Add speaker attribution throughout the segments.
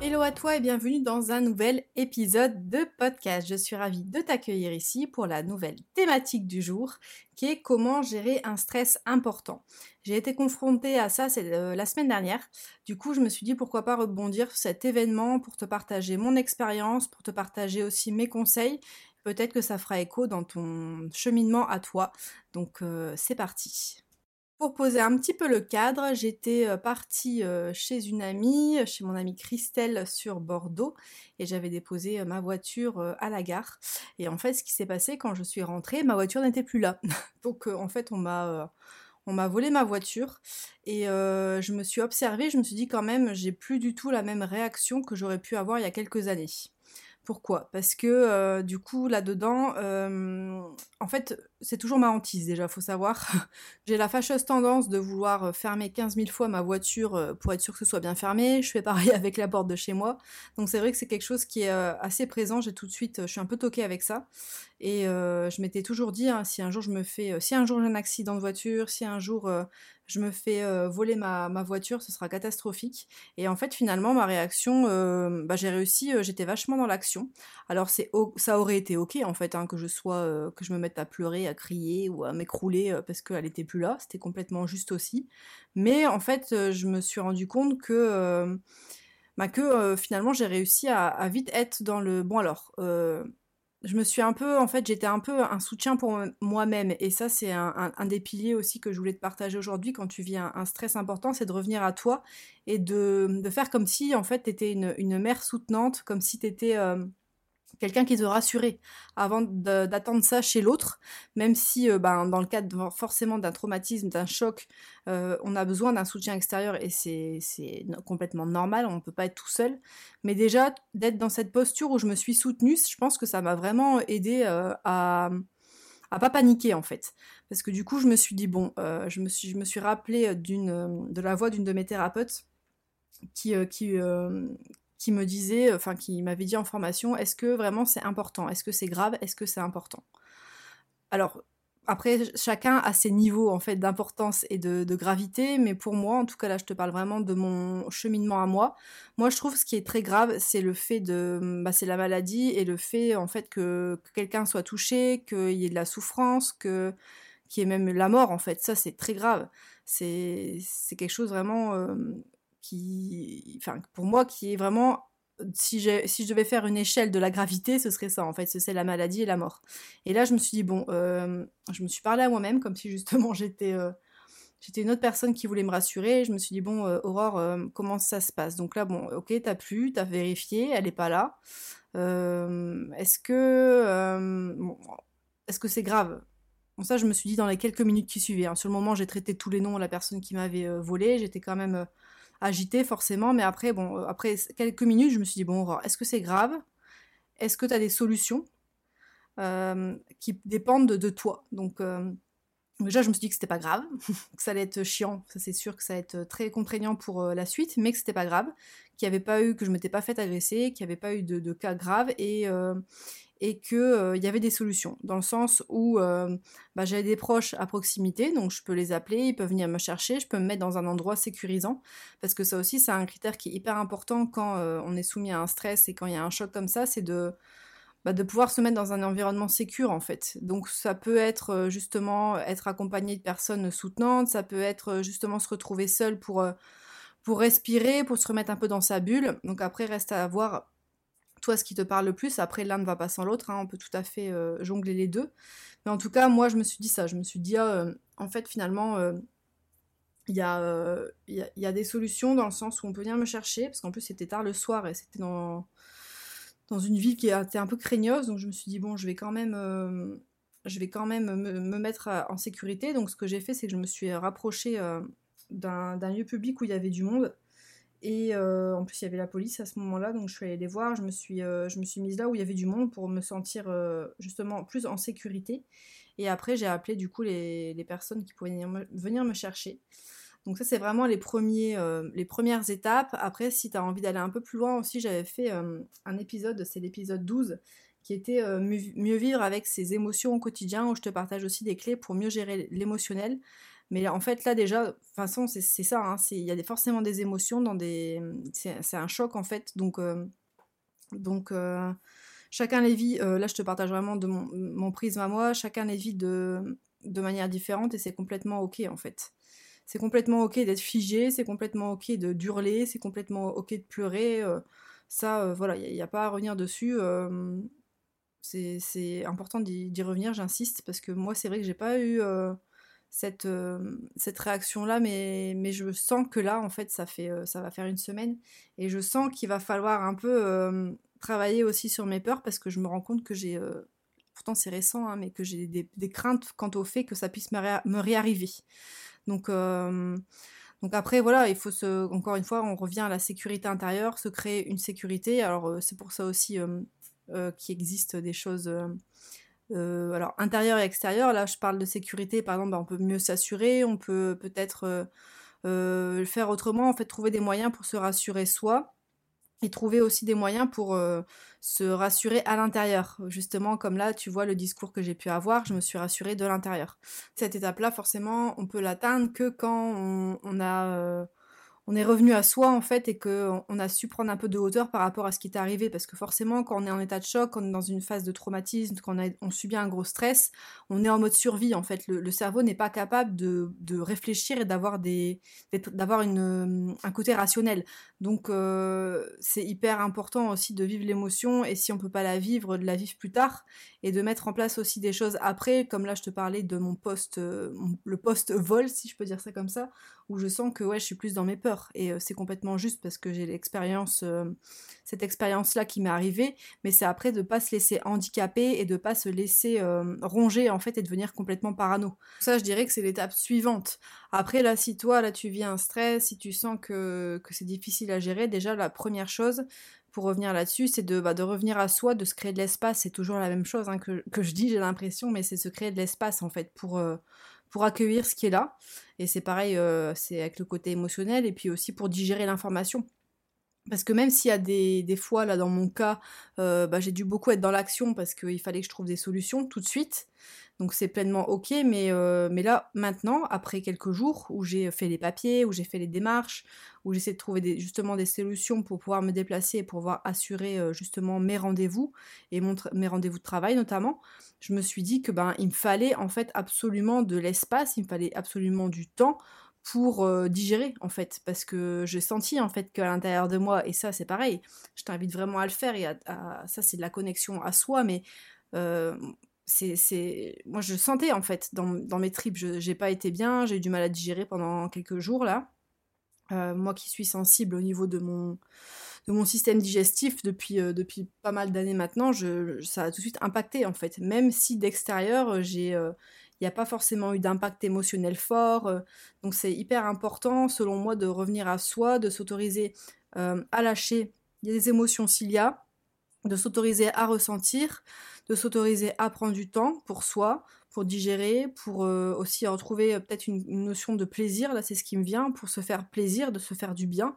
Speaker 1: Hello à toi et bienvenue dans un nouvel épisode de podcast. Je suis ravie de t'accueillir ici pour la nouvelle thématique du jour qui est comment gérer un stress important. J'ai été confrontée à ça euh, la semaine dernière. Du coup, je me suis dit pourquoi pas rebondir sur cet événement pour te partager mon expérience, pour te partager aussi mes conseils. Peut-être que ça fera écho dans ton cheminement à toi. Donc euh, c'est parti. Pour poser un petit peu le cadre, j'étais euh, partie euh, chez une amie, chez mon amie Christelle sur Bordeaux, et j'avais déposé euh, ma voiture à la gare. Et en fait, ce qui s'est passé quand je suis rentrée, ma voiture n'était plus là. Donc en fait, on m'a on m'a volé ma voiture et je me suis observée, je me suis dit quand même, j'ai plus du tout la même réaction que j'aurais pu avoir il y a quelques années. Pourquoi? Parce que euh, du coup, là-dedans, euh, en fait, c'est toujours ma hantise déjà, faut savoir. J'ai la fâcheuse tendance de vouloir euh, fermer 15 000 fois ma voiture pour être sûr que ce soit bien fermé. Je fais pareil avec la porte de chez moi. Donc c'est vrai que c'est quelque chose qui est assez présent. J'ai tout de suite, je suis un peu toquée avec ça. Et je m'étais toujours dit, hein, si un jour je me fais, si un jour j'ai un accident de voiture, si un jour je me fais euh, voler ma, voiture, ce sera catastrophique. Et en fait, finalement, ma réaction, euh, bah, j'ai réussi, euh, j'étais vachement dans l'action. Alors, ça aurait été ok, en fait, hein, que je sois, que je me mette à pleurer, à crier ou à m'écrouler parce qu'elle était plus là. C'était complètement juste aussi. Mais en fait, je me suis rendu compte que, bah, finalement, j'ai réussi à, vite être dans le bon alors je me suis un peu, en fait, j'étais un peu un soutien pour moi-même. Et ça, c'est un, des piliers aussi que je voulais te partager aujourd'hui quand tu vis un, stress important, c'est de revenir à toi et de, faire comme si, en fait, tu étais une, mère soutenante, comme si tu étais euh, quelqu'un qui te rassurait avant d'attendre ça chez l'autre, même si euh, ben, dans le cadre forcément d'un traumatisme, d'un choc, euh, on a besoin d'un soutien extérieur et c'est complètement normal, on ne peut pas être tout seul. Mais déjà, d'être dans cette posture où je me suis soutenue, je pense que ça m'a vraiment aidé euh, à à pas paniquer en fait parce que du coup je me suis dit bon je me suis je me suis rappelé d'une de la voix d'une de mes thérapeutes qui qui qui me disait, enfin qui m'avait dit en formation, est-ce que vraiment c'est important? Est-ce que c'est grave? Est-ce que c'est important? Alors, après, chacun a ses niveaux en fait d'importance et de, gravité, mais pour moi, en tout cas là, je te parle vraiment de mon cheminement à moi. Moi, je trouve ce qui est très grave, c'est le fait de, bah, c'est la maladie et le fait en fait que, quelqu'un soit touché, qu'il y ait de la souffrance, que qu'il y ait même la mort en fait. Ça, c'est très grave. C'est c'est quelque chose vraiment euh, qui, enfin, pour moi, qui est vraiment si, si, je devais faire une échelle de la gravité, ce serait ça, en fait, c'est la maladie et la mort. Et là, je me suis dit, bon, euh, je me suis parlé à moi-même, comme si justement j'étais euh, j'étais une autre personne qui voulait me rassurer. je me suis dit, bon, euh, Aurore, comment ça se passe? Donc là, bon, ok, t'as plu, t'as vérifié, elle est pas là. est-ce que est-ce que c'est grave? Bon, ça, je me suis dit dans les quelques minutes qui suivaient. Hein. Sur le moment, j'ai traité tous les noms de la personne qui m'avait volé. J'étais quand même agité forcément, mais après, bon, euh, après quelques minutes, je me suis dit, bon, est-ce que c'est grave? Est-ce que tu as des solutions euh, qui dépendent de, toi? Donc, euh, déjà, je me suis dit que c'était pas grave, que ça allait être chiant, ça c'est sûr que ça allait être très contraignant pour la suite, mais que c'était pas grave, qu'il n'y avait pas eu, que je m'étais pas fait agresser, qu'il n'y avait pas eu de, cas graves, et, et qu'il euh, y avait des solutions, dans le sens où euh, bah, j'avais des proches à proximité, donc je peux les appeler, ils peuvent venir me chercher, je peux me mettre dans un endroit sécurisant, parce que ça aussi c'est un critère qui est hyper important quand euh, on est soumis à un stress et quand il y a un choc comme ça, c'est de, bah, de pouvoir se mettre dans un environnement sécur en fait. Donc ça peut être justement être accompagné de personnes soutenantes, ça peut être justement se retrouver seul pour, pour respirer, pour se remettre un peu dans sa bulle. Donc après reste à voir toi ce qui te parle le plus. Après, l'un ne va pas sans l'autre, hein. on peut tout à fait euh, jongler les deux. Mais en tout cas, moi, je me suis dit ça. Je me suis dit, ah, euh, en fait, finalement, euh, il y, a, y, a, des solutions dans le sens où on peut venir me chercher, parce qu'en plus, c'était tard le soir et c'était dans, dans une ville qui était un peu craigneuse. Donc, je me suis dit, bon, je vais quand même, je vais quand même me, mettre en sécurité. Donc, ce que j'ai fait, c'est que je me suis rapprochée d'un lieu public où il y avait du monde Et en plus, il y avait la police à ce moment-là, donc je suis allée les voir. Je me suis, je me suis mise là où il y avait du monde pour me sentir justement plus en sécurité. Et après, j'ai appelé du coup les, personnes qui pouvaient venir me, chercher. Donc ça, c'est vraiment les, premiers, les premières étapes. Après, si tu as envie d'aller un peu plus loin aussi, j'avais fait un épisode, c'est l'épisode 12, qui était mieux vivre avec ses émotions au quotidien, où je te partage aussi des clés pour mieux gérer l'émotionnel. Mais en fait, là déjà, de toute façon, c'est ça, hein, il y a forcément des émotions dans des... C'est un choc en fait, donc... Euh, donc euh, chacun les vit, euh, là je te partage vraiment de mon, prisme à moi, chacun les vit de manière différente et c'est complètement ok en fait. C'est complètement ok d'être figé, c'est complètement ok de d'hurler, c'est complètement ok de pleurer. ça, voilà, il n'y a, pas à revenir dessus. c'est important d'y revenir, j'insiste, parce que moi c'est vrai que j'ai pas eu cette, euh, cette réaction-là, mais, mais je sens que là, en fait, ça, fait, euh, ça va faire une semaine. Et je sens qu'il va falloir un peu euh, travailler aussi sur mes peurs parce que je me rends compte que j'ai, pourtant c'est récent, hein, mais que j'ai des, des, craintes quant au fait que ça puisse me réarriver. Donc, donc après, voilà, il faut se, encore une fois, on revient à la sécurité intérieure, se créer une sécurité. Alors c'est pour ça aussi qu'il existe des choses euh, alors intérieur et extérieur, là je parle de sécurité, par exemple, bah, on peut mieux s'assurer, on peut peut-être euh, euh, le faire autrement, en fait trouver des moyens pour se rassurer soi et trouver aussi des moyens pour se rassurer à l'intérieur. Justement, comme là, tu vois le discours que j'ai pu avoir, je me suis rassurée de l'intérieur. Cette étape-là, forcément, on peut l'atteindre que quand on a on est revenu à soi en fait et que on a su prendre un peu de hauteur par rapport à ce qui est arrivé parce que forcément quand on est en état de choc, quand on est dans une phase de traumatisme, quand on, subit un gros stress, on est en mode survie en fait. Le, cerveau n'est pas capable de, réfléchir et d'avoir une un côté rationnel. Donc euh, c'est hyper important aussi de vivre l'émotion et si on peut pas la vivre, de la vivre plus tard et de mettre en place aussi des choses après, comme là je te parlais de mon poste, euh, le poste vol si je peux dire ça comme ça, où je sens que ouais je suis plus dans mes peurs et euh, c'est complètement juste parce que j'ai l'expérience cette expérience là qui m'est arrivée mais c'est après de pas se laisser handicaper et de pas se laisser ronger en fait et devenir complètement parano ça je dirais que c'est l'étape suivante après là si toi là tu vis un stress si tu sens que, que c'est difficile à gérer, déjà la première chose, pour revenir là-dessus, c'est de, bah, de revenir à soi, de se créer de l'espace. C'est toujours la même chose hein, que, je dis, j'ai l'impression, mais c'est se créer de l'espace en fait pour, euh, pour accueillir ce qui est là. Et c'est pareil, euh, c'est avec le côté émotionnel et puis aussi pour digérer l'information. Parce que même s'il y a des, fois, là dans mon cas, euh, bah, j'ai dû beaucoup être dans l'action parce qu'il fallait que je trouve des solutions tout de suite. Donc c'est pleinement ok, mais, euh, mais là, maintenant, après quelques jours où j'ai fait les papiers, où j'ai fait les démarches, où j'essaie de trouver justement des solutions pour pouvoir me déplacer et pouvoir assurer euh, justement mes rendez-vous et mes rendez-vous de travail notamment, je me suis dit que ben il me fallait en fait absolument de l'espace, il me fallait absolument du temps pour euh, digérer en fait parce que j'ai senti en fait qu'à l'intérieur de moi et ça c'est pareil je t'invite vraiment à le faire et à, ça c'est de la connexion à soi mais c'est, moi je sentais en fait dans, dans mes tripes, j'ai pas été bien, j'ai eu du mal à digérer pendant quelques jours là. Euh, moi qui suis sensible au niveau de mon, de mon système digestif depuis, euh, depuis pas mal d'années maintenant, je, ça a tout de suite impacté en fait. Même si d'extérieur, j'ai, il n'y a pas forcément eu d'impact émotionnel fort. Euh, donc c'est hyper important selon moi de revenir à soi, de s'autoriser à lâcher des émotions s'il y a, de s'autoriser à ressentir, de s'autoriser à prendre du temps pour soi, pour digérer, pour euh, aussi retrouver euh, peut-être une, notion de plaisir, là c'est ce qui me vient, pour se faire plaisir, de se faire du bien,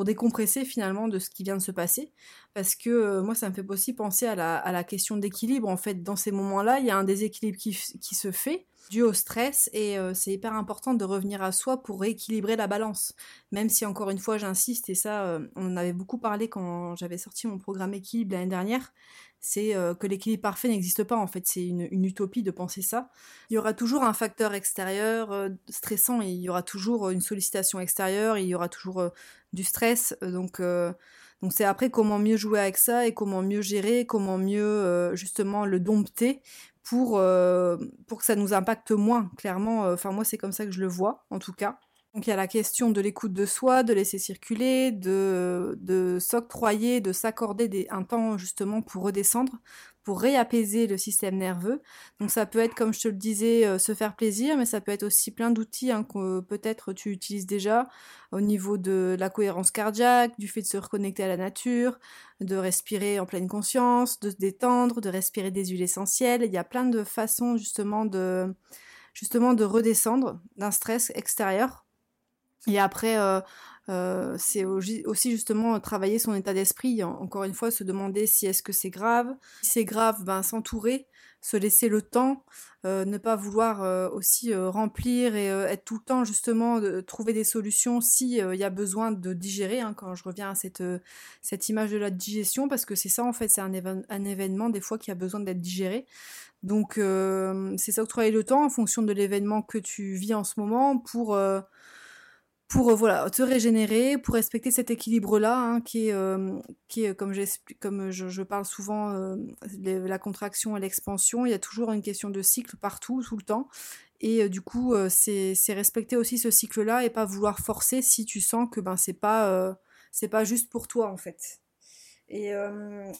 Speaker 1: pour décompresser finalement de ce qui vient de se passer. Parce que euh, moi ça me fait aussi penser à la, à la question d'équilibre, en fait dans ces moments-là il y a un déséquilibre qui, qui se fait dû au stress et c'est hyper important de revenir à soi pour rééquilibrer la balance. Même si encore une fois j'insiste et ça on en avait beaucoup parlé quand j'avais sorti mon programme équilibre l'année dernière, c'est euh, que l'équilibre parfait n'existe pas en fait, c'est une, utopie de penser ça. Il y aura toujours un facteur extérieur euh, stressant, il y aura toujours une sollicitation extérieure, il y aura toujours euh, du stress, donc donc c'est après comment mieux jouer avec ça et comment mieux gérer, comment mieux justement le dompter pour, pour que ça nous impacte moins, clairement. Enfin moi c'est comme ça que je le vois en tout cas. Donc il y a la question de l'écoute de soi, de laisser circuler, de, de s'octroyer, de s'accorder un temps justement pour redescendre, pour réapaiser le système nerveux. Donc ça peut être, comme je te le disais, euh, se faire plaisir, mais ça peut être aussi plein d'outils hein, que peut-être tu utilises déjà au niveau de la cohérence cardiaque, du fait de se reconnecter à la nature, de respirer en pleine conscience, de se détendre, de respirer des huiles essentielles. Il y a plein de façons justement de justement de redescendre d'un stress extérieur. Et après, euh, euh, c'est aussi justement travailler son état d'esprit. Encore une fois, se demander si est-ce que c'est grave. Si c'est grave, ben, s'entourer, se laisser le temps, euh, ne pas vouloir aussi remplir et être tout le temps justement de trouver des solutions si il y a besoin de digérer. Hein, quand je reviens à cette, cette image de la digestion, parce que c'est ça en fait, c'est un, un, événement des fois qui a besoin d'être digéré. Donc c'est ça octroyer le temps en fonction de l'événement que tu vis en ce moment pour pour voilà te régénérer, pour respecter cet équilibre-là, hein, qui est, qui est comme, comme je, je, parle souvent, la contraction et l'expansion, il y a toujours une question de cycle partout, tout le temps. Et du coup, c'est respecter aussi ce cycle-là et pas vouloir forcer si tu sens que ben c'est pas c'est pas juste pour toi en fait. Et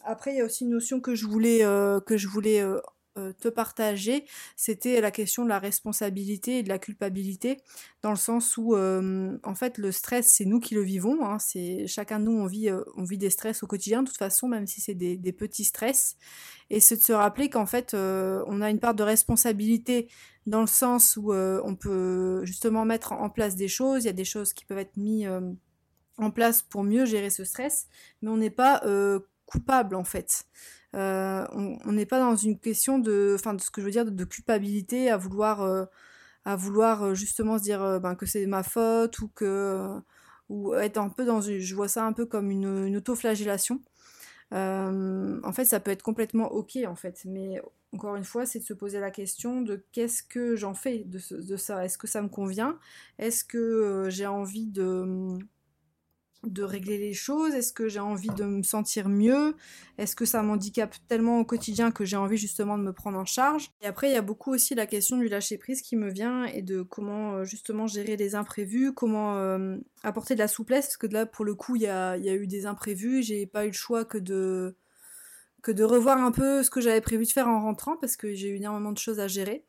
Speaker 1: après, il y a aussi une notion que je voulais que je voulais euh, te partager, c'était la question de la responsabilité et de la culpabilité, dans le sens où, euh, en fait, le stress, c'est nous qui le vivons. Hein, c'est chacun de nous, on vit, euh, on vit des stress au quotidien, de toute façon, même si c'est des, petits stress. Et c'est de se rappeler qu'en fait, on a une part de responsabilité dans le sens où on peut justement mettre en place des choses. Il y a des choses qui peuvent être mises en place pour mieux gérer ce stress, mais on n'est pas coupable en fait. Euh, on n'est pas dans une question de, enfin, de ce que je veux dire, de, culpabilité à vouloir, euh, à vouloir euh, justement se dire ben, que c'est ma faute ou que, ou être un peu dans une, je vois ça un peu comme une, une autoflagellation. en fait, ça peut être complètement ok en fait, mais encore une fois, c'est de se poser la question de qu'est-ce que j'en fais de ça? Est-ce que ça me convient? Est-ce que j'ai envie de de régler les choses? Est-ce que j'ai envie de me sentir mieux? Est-ce que ça m'handicape tellement au quotidien que j'ai envie justement de me prendre en charge? Et après, il y a beaucoup aussi la question du lâcher prise qui me vient et de comment euh, justement gérer les imprévus, comment euh, apporter de la souplesse, parce que là, pour le coup, il y a, y a, eu des imprévus, j'ai pas eu le choix que de que de revoir un peu ce que j'avais prévu de faire en rentrant, parce que j'ai eu énormément de choses à gérer.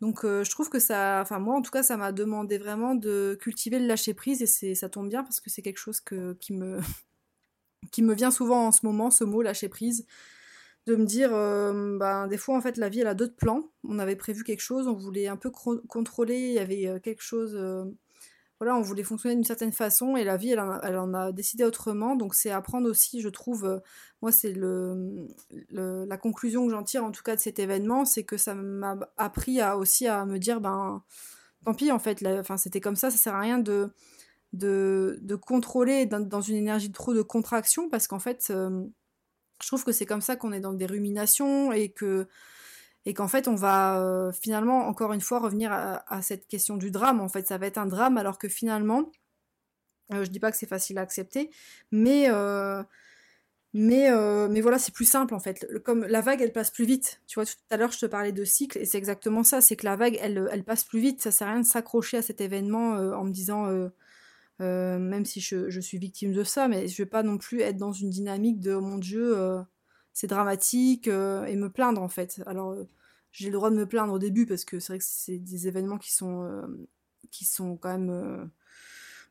Speaker 1: Donc euh, je trouve que ça, enfin moi en tout cas ça m'a demandé vraiment de cultiver le lâcher prise et ça tombe bien parce que c'est quelque chose qui me qui me vient souvent en ce moment ce mot lâcher prise. De me dire euh, ben des fois en fait la vie elle a d'autres plans. On avait prévu quelque chose on voulait un peu contrôler il y avait euh, quelque chose voilà, on voulait fonctionner d'une certaine façon et la vie, elle en a, décidé autrement. Donc c'est apprendre aussi, je trouve, euh, moi c'est la conclusion que j'en tire en tout cas de cet événement, c'est que ça m'a appris aussi à me dire, ben tant pis en fait, c'était comme ça, ça sert à rien de, de, de contrôler dans, une énergie trop de contraction parce qu'en fait, euh, je trouve que c'est comme ça qu'on est dans des ruminations et que et qu'en fait on va euh, finalement encore une fois revenir à, cette question du drame en fait. Ça va être un drame alors que finalement euh, je dis pas que c'est facile à accepter mais euh, mais mais voilà c'est plus simple en fait. Comme la vague elle passe plus vite. Tu vois tout à l'heure je te parlais de cycle et c'est exactement ça. C'est que la vague elle, elle passe plus vite. Ça sert à rien de s'accrocher à cet événement en me disant même si je, suis victime de ça mais je vais pas non plus être dans une dynamique de oh mon dieu c'est dramatique euh, et me plaindre en fait. Alors euh, j'ai le droit de me plaindre au début parce que c'est vrai que c'est des événements qui sont euh, qui sont quand même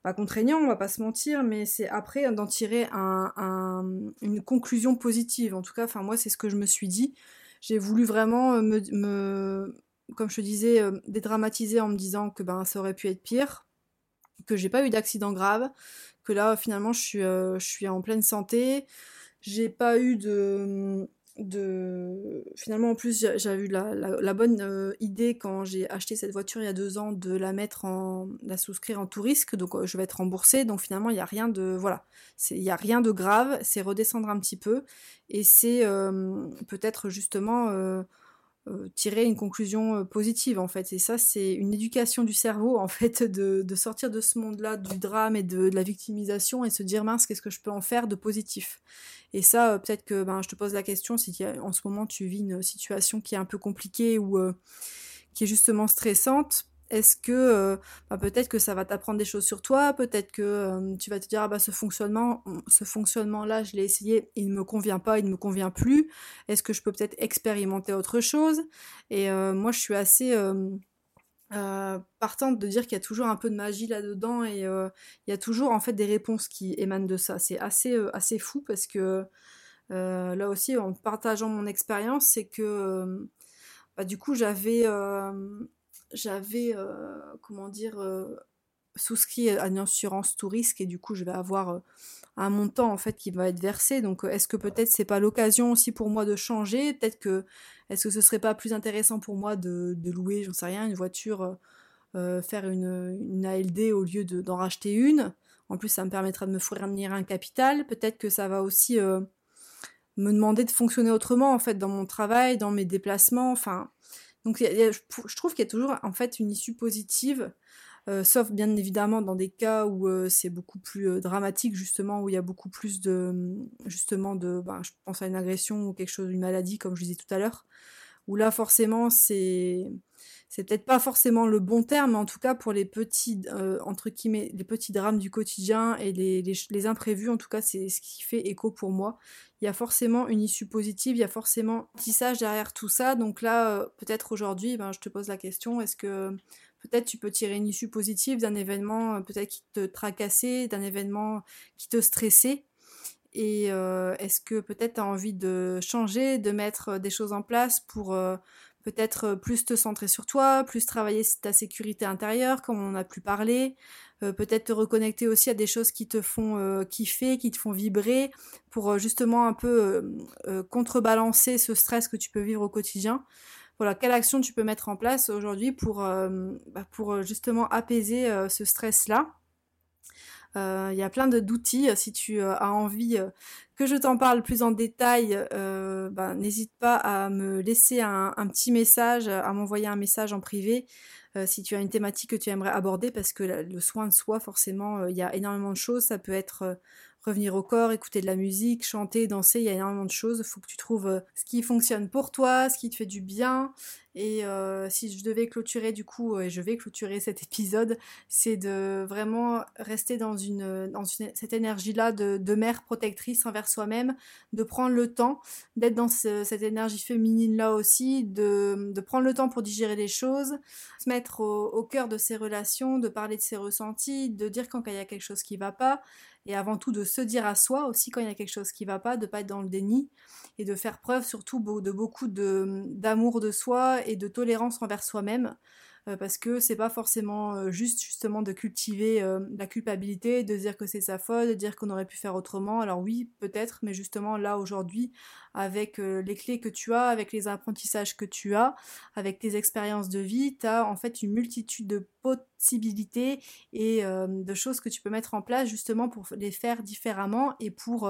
Speaker 1: pas contraignants, on va pas se mentir, mais c'est après d'en tirer un, une conclusion positive. En tout cas, enfin moi c'est ce que je me suis dit. J'ai voulu vraiment me, me, comme je te disais, dédramatiser en me disant que ben ça aurait pu être pire, que j'ai pas eu d'accident grave, que là finalement je suis, je suis en pleine santé, j'ai pas eu de, de... Finalement, en plus, j'avais eu la, la, bonne euh, idée quand j'ai acheté cette voiture il y a deux ans de la mettre en... la souscrire en tout risque, donc euh, je vais être remboursée. Donc finalement, il n'y a rien de... Voilà. Il n'y a rien de grave, c'est redescendre un petit peu. Et c'est euh, peut-être justement tirer une conclusion euh, positive en fait. Et ça, c'est une éducation du cerveau en fait de, de sortir de ce monde-là, du drame et de, la victimisation et se dire mince, qu'est-ce que je peux en faire de positif? Et ça, euh, peut-être que ben, je te pose la question si en ce moment tu vis une situation qui est un peu compliquée ou qui est justement stressante. Est-ce que bah, peut-être que ça va t'apprendre des choses sur toi, peut-être que tu vas te dire ah bah ce fonctionnement, ce fonctionnement là, je l'ai essayé, il ne me convient pas, il ne me convient plus. Est-ce que je peux peut-être expérimenter autre chose? Et moi, je suis assez partante de dire qu'il y a toujours un peu de magie là-dedans et il y a toujours en fait des réponses qui émanent de ça. C'est assez assez fou parce que là aussi, en partageant mon expérience, c'est que bah, du coup j'avais j'avais, euh, comment dire, euh, souscrit à une assurance tout risque et du coup je vais avoir euh, un montant en fait qui va être versé. Donc est-ce que peut-être c'est pas l'occasion aussi pour moi de changer? Peut-être que est-ce que ce serait pas plus intéressant pour moi de, louer, j'en sais rien, une voiture, faire une, une, ALD au lieu d'en racheter une? En plus ça me permettra de me fournir un capital. Peut-être que ça va aussi me demander de fonctionner autrement en fait dans mon travail, dans mes déplacements. Enfin, donc je trouve qu'il y a toujours en fait une issue positive, euh, sauf bien évidemment dans des cas où euh, c'est beaucoup plus euh, dramatique justement, où il y a beaucoup plus de justement de, ben, je pense à une agression ou quelque chose, une maladie comme je disais tout à l'heure, où là forcément c'est c'est peut-être pas forcément le bon terme, en tout cas pour les petits entre guillemets les petits drames du quotidien et les, imprévus, en tout cas c'est ce qui fait écho pour moi il y a forcément une issue positive, il y a forcément un tissage derrière tout ça. Donc là, euh, peut-être aujourd'hui, ben, je te pose la question, est-ce que peut-être tu peux tirer une issue positive d'un événement euh, peut-être qui te tracassait, d'un événement qui te stressait? Et euh, est-ce que peut-être tu as envie de changer, de mettre des choses en place pour peut-être plus te centrer sur toi, plus travailler ta sécurité intérieure, comme on a pu parler, euh, peut-être te reconnecter aussi à des choses qui te font euh, kiffer, qui te font vibrer, pour euh, justement un peu contrebalancer ce stress que tu peux vivre au quotidien. Voilà, quelle action tu peux mettre en place aujourd'hui pour, bah, pour justement apaiser ce stress-là? Il y a plein d'outils. Si tu as envie que je t'en parle plus en détail, bah, n'hésite pas à me laisser un, petit message, à m'envoyer un message en privé. Euh, si tu as une thématique que tu aimerais aborder, parce que le soin de soi, forcément, euh, il y a énormément de choses. Ça peut être euh, revenir au corps, écouter de la musique, chanter, danser, il y a énormément de choses. Il faut que tu trouves ce qui fonctionne pour toi, ce qui te fait du bien. Et euh, si je devais clôturer du coup, et je vais clôturer cet épisode, c'est de vraiment rester dans, cette énergie-là de, de, mère protectrice envers soi-même, de prendre le temps, d'être dans cette énergie féminine-là aussi, de, prendre le temps pour digérer les choses, se mettre au, au cœur de ses relations, de parler de ses ressentis, de dire quand il y a quelque chose qui va pas, et avant tout de se dire à soi aussi quand il y a quelque chose qui va pas, de pas être dans le déni et de faire preuve surtout de beaucoup d'amour de soi et de tolérance envers soi-même parce que c'est pas forcément euh, juste justement de cultiver euh, la culpabilité, de dire que c'est sa faute, de dire qu'on aurait pu faire autrement. Alors oui, peut-être, mais justement là aujourd'hui, avec les clés que tu as, avec les apprentissages que tu as, avec tes expériences de vie, tu as en fait une multitude de possibilités et de choses que tu peux mettre en place justement pour les faire différemment et pour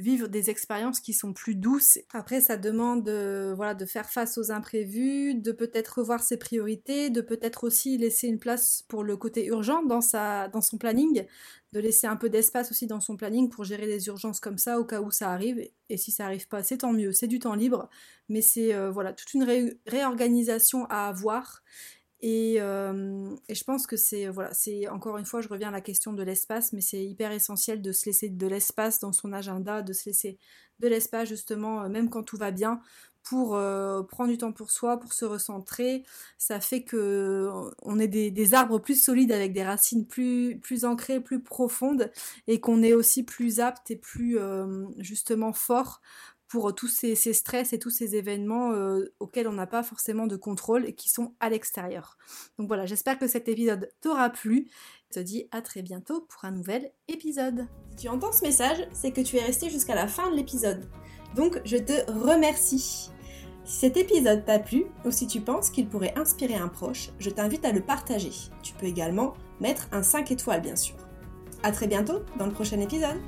Speaker 1: vivre des expériences qui sont plus douces. Après, ça demande de, voilà, de faire face aux imprévus, de peut-être revoir ses priorités, de peut-être aussi laisser une place pour le côté urgent dans, sa, dans son planning, de laisser un peu d'espace aussi dans son planning pour gérer les urgences comme ça au cas où ça arrive. Et si ça arrive pas, c'est tant mieux, c'est du temps libre, mais c'est euh, voilà toute une réorganisation à avoir. Euh, et, je pense que c'est, voilà, c'est encore une fois, je reviens à la question de l'espace, mais c'est hyper essentiel de se laisser de l'espace dans son agenda, de se laisser de l'espace justement, euh, même quand tout va bien, pour euh, prendre du temps pour soi, pour se recentrer. Ça fait que on est des, des, arbres plus solides avec des racines plus, plus ancrées, plus profondes, et qu'on est aussi plus apte et plus justement fort pour tous ces, stress et tous ces événements euh, auxquels on n'a pas forcément de contrôle et qui sont à l'extérieur. Donc voilà, j'espère que cet épisode t'aura plu. Je te dis à très bientôt pour un nouvel épisode. Si tu entends ce message, c'est que tu es resté jusqu'à la fin de l'épisode. Donc je te remercie. Si cet épisode t'a plu ou si tu penses qu'il pourrait inspirer un proche, je t'invite à le partager. Tu peux également mettre un 5 étoiles bien sûr. A très bientôt dans le prochain épisode.